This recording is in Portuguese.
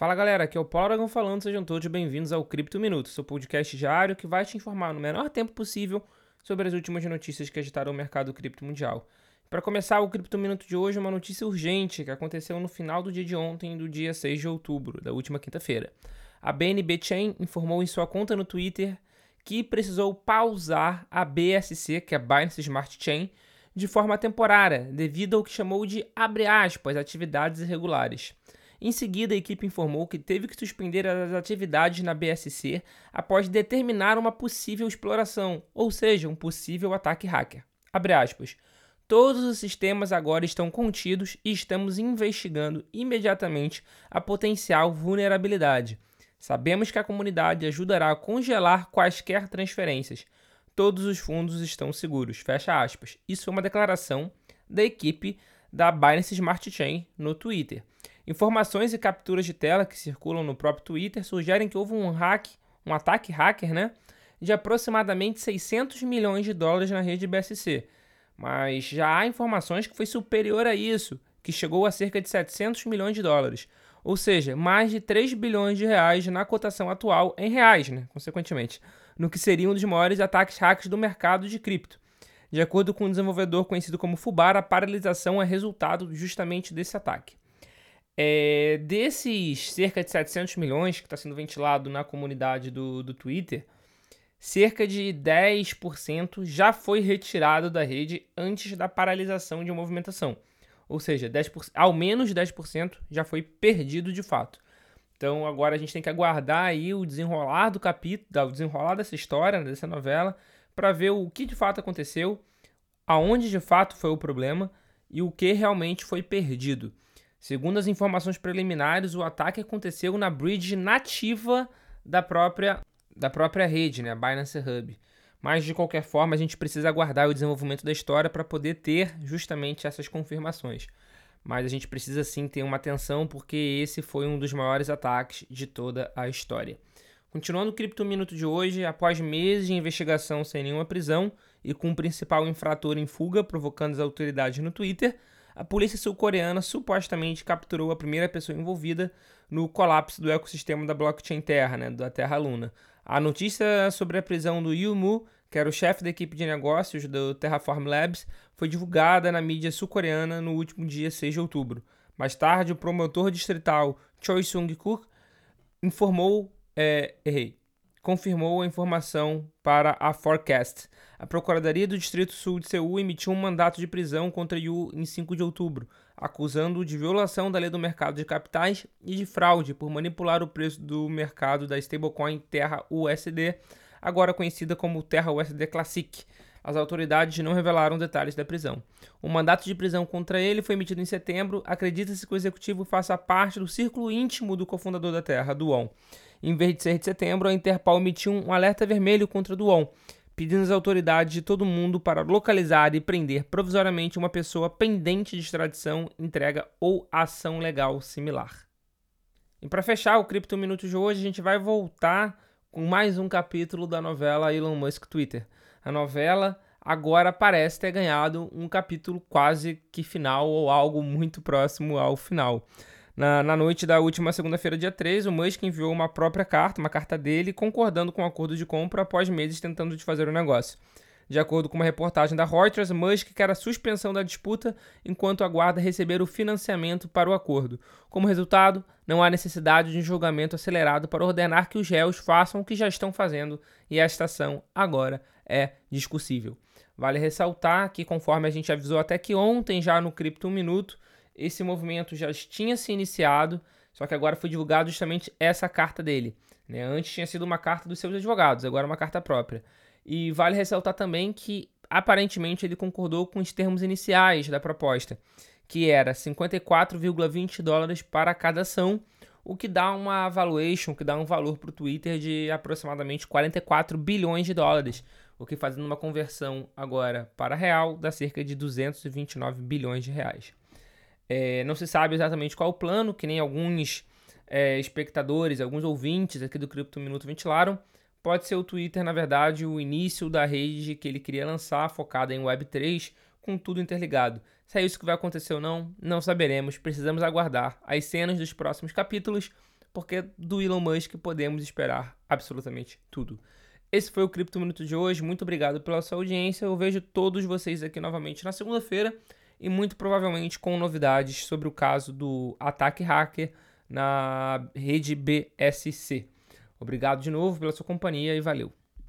Fala galera, aqui é o Paulo Aragão falando, sejam todos bem-vindos ao Cripto Minuto, seu podcast diário que vai te informar no menor tempo possível sobre as últimas notícias que agitaram o mercado cripto mundial. Para começar o Cripto Minuto de hoje, uma notícia urgente que aconteceu no final do dia de ontem, do dia 6 de outubro, da última quinta-feira. A BNB Chain informou em sua conta no Twitter que precisou pausar a BSC, que é a Binance Smart Chain, de forma temporária, devido ao que chamou de, aspas, atividades irregulares. Em seguida, a equipe informou que teve que suspender as atividades na BSC após determinar uma possível exploração, ou seja, um possível ataque hacker. Abre aspas. Todos os sistemas agora estão contidos e estamos investigando imediatamente a potencial vulnerabilidade. Sabemos que a comunidade ajudará a congelar quaisquer transferências. Todos os fundos estão seguros. Fecha aspas. Isso é uma declaração da equipe da Binance Smart Chain no Twitter. Informações e capturas de tela que circulam no próprio Twitter sugerem que houve um hack, um ataque hacker, né, de aproximadamente 600 milhões de dólares na rede BSC. Mas já há informações que foi superior a isso, que chegou a cerca de 700 milhões de dólares, ou seja, mais de 3 bilhões de reais na cotação atual em reais, né, consequentemente, no que seria um dos maiores ataques hackers do mercado de cripto. De acordo com um desenvolvedor conhecido como Fubar, a paralisação é resultado justamente desse ataque. É, desses cerca de 700 milhões que está sendo ventilado na comunidade do, do Twitter, cerca de 10% já foi retirado da rede antes da paralisação de movimentação. Ou seja, 10%, ao menos 10% já foi perdido de fato. Então agora a gente tem que aguardar aí o desenrolar do capítulo, o desenrolar dessa história, dessa novela, para ver o que de fato aconteceu, aonde de fato foi o problema e o que realmente foi perdido. Segundo as informações preliminares, o ataque aconteceu na bridge nativa da própria, da própria rede, né, Binance Hub. Mas de qualquer forma, a gente precisa aguardar o desenvolvimento da história para poder ter justamente essas confirmações. Mas a gente precisa sim ter uma atenção porque esse foi um dos maiores ataques de toda a história. Continuando o Cripto Minuto de hoje, após meses de investigação sem nenhuma prisão e com o principal infrator em fuga, provocando as autoridades no Twitter, a polícia sul-coreana supostamente capturou a primeira pessoa envolvida no colapso do ecossistema da blockchain Terra, né, da Terra Luna. A notícia sobre a prisão do Yu Mu, que era o chefe da equipe de negócios do Terraform Labs, foi divulgada na mídia sul-coreana no último dia 6 de outubro. Mais tarde, o promotor distrital Choi Sung-kuk informou, é, errei, confirmou a informação para a Forecast. A Procuradoria do Distrito Sul de Seul emitiu um mandato de prisão contra Yu em 5 de outubro, acusando-o de violação da lei do mercado de capitais e de fraude por manipular o preço do mercado da stablecoin Terra USD, agora conhecida como Terra USD Classic. As autoridades não revelaram detalhes da prisão. O mandato de prisão contra ele foi emitido em setembro. Acredita-se que o executivo faça parte do círculo íntimo do cofundador da Terra, Duon. Em vez de 6 de setembro, a Interpol emitiu um alerta vermelho contra Duon, pedindo às autoridades de todo mundo para localizar e prender provisoriamente uma pessoa pendente de extradição, entrega ou ação legal similar. E para fechar o Cripto Minuto de hoje, a gente vai voltar com mais um capítulo da novela Elon Musk Twitter. A novela agora parece ter ganhado um capítulo quase que final ou algo muito próximo ao final. Na, na noite da última segunda-feira, dia 3, o Musk enviou uma própria carta, uma carta dele, concordando com o um acordo de compra após meses tentando desfazer o negócio. De acordo com uma reportagem da Reuters, Musk quer a suspensão da disputa enquanto aguarda receber o financiamento para o acordo. Como resultado, não há necessidade de um julgamento acelerado para ordenar que os réus façam o que já estão fazendo e a estação agora é discussível. Vale ressaltar que, conforme a gente avisou até que ontem, já no Cripto 1 Minuto, esse movimento já tinha se iniciado, só que agora foi divulgado justamente essa carta dele. Né? Antes tinha sido uma carta dos seus advogados, agora é uma carta própria. E vale ressaltar também que aparentemente ele concordou com os termos iniciais da proposta, que era 54,20 dólares para cada ação, o que dá uma valuation, que dá um valor para o Twitter de aproximadamente 44 bilhões de dólares, o que fazendo uma conversão agora para real dá cerca de 229 bilhões de reais. É, não se sabe exatamente qual o plano, que nem alguns é, espectadores, alguns ouvintes aqui do Cripto Minuto ventilaram. Pode ser o Twitter, na verdade, o início da rede que ele queria lançar, focada em Web3, com tudo interligado. Se é isso que vai acontecer ou não, não saberemos. Precisamos aguardar as cenas dos próximos capítulos porque do Elon Musk podemos esperar absolutamente tudo. Esse foi o Cripto Minuto de hoje. Muito obrigado pela sua audiência. Eu vejo todos vocês aqui novamente na segunda-feira e muito provavelmente com novidades sobre o caso do ataque hacker na rede BSC. Obrigado de novo pela sua companhia e valeu.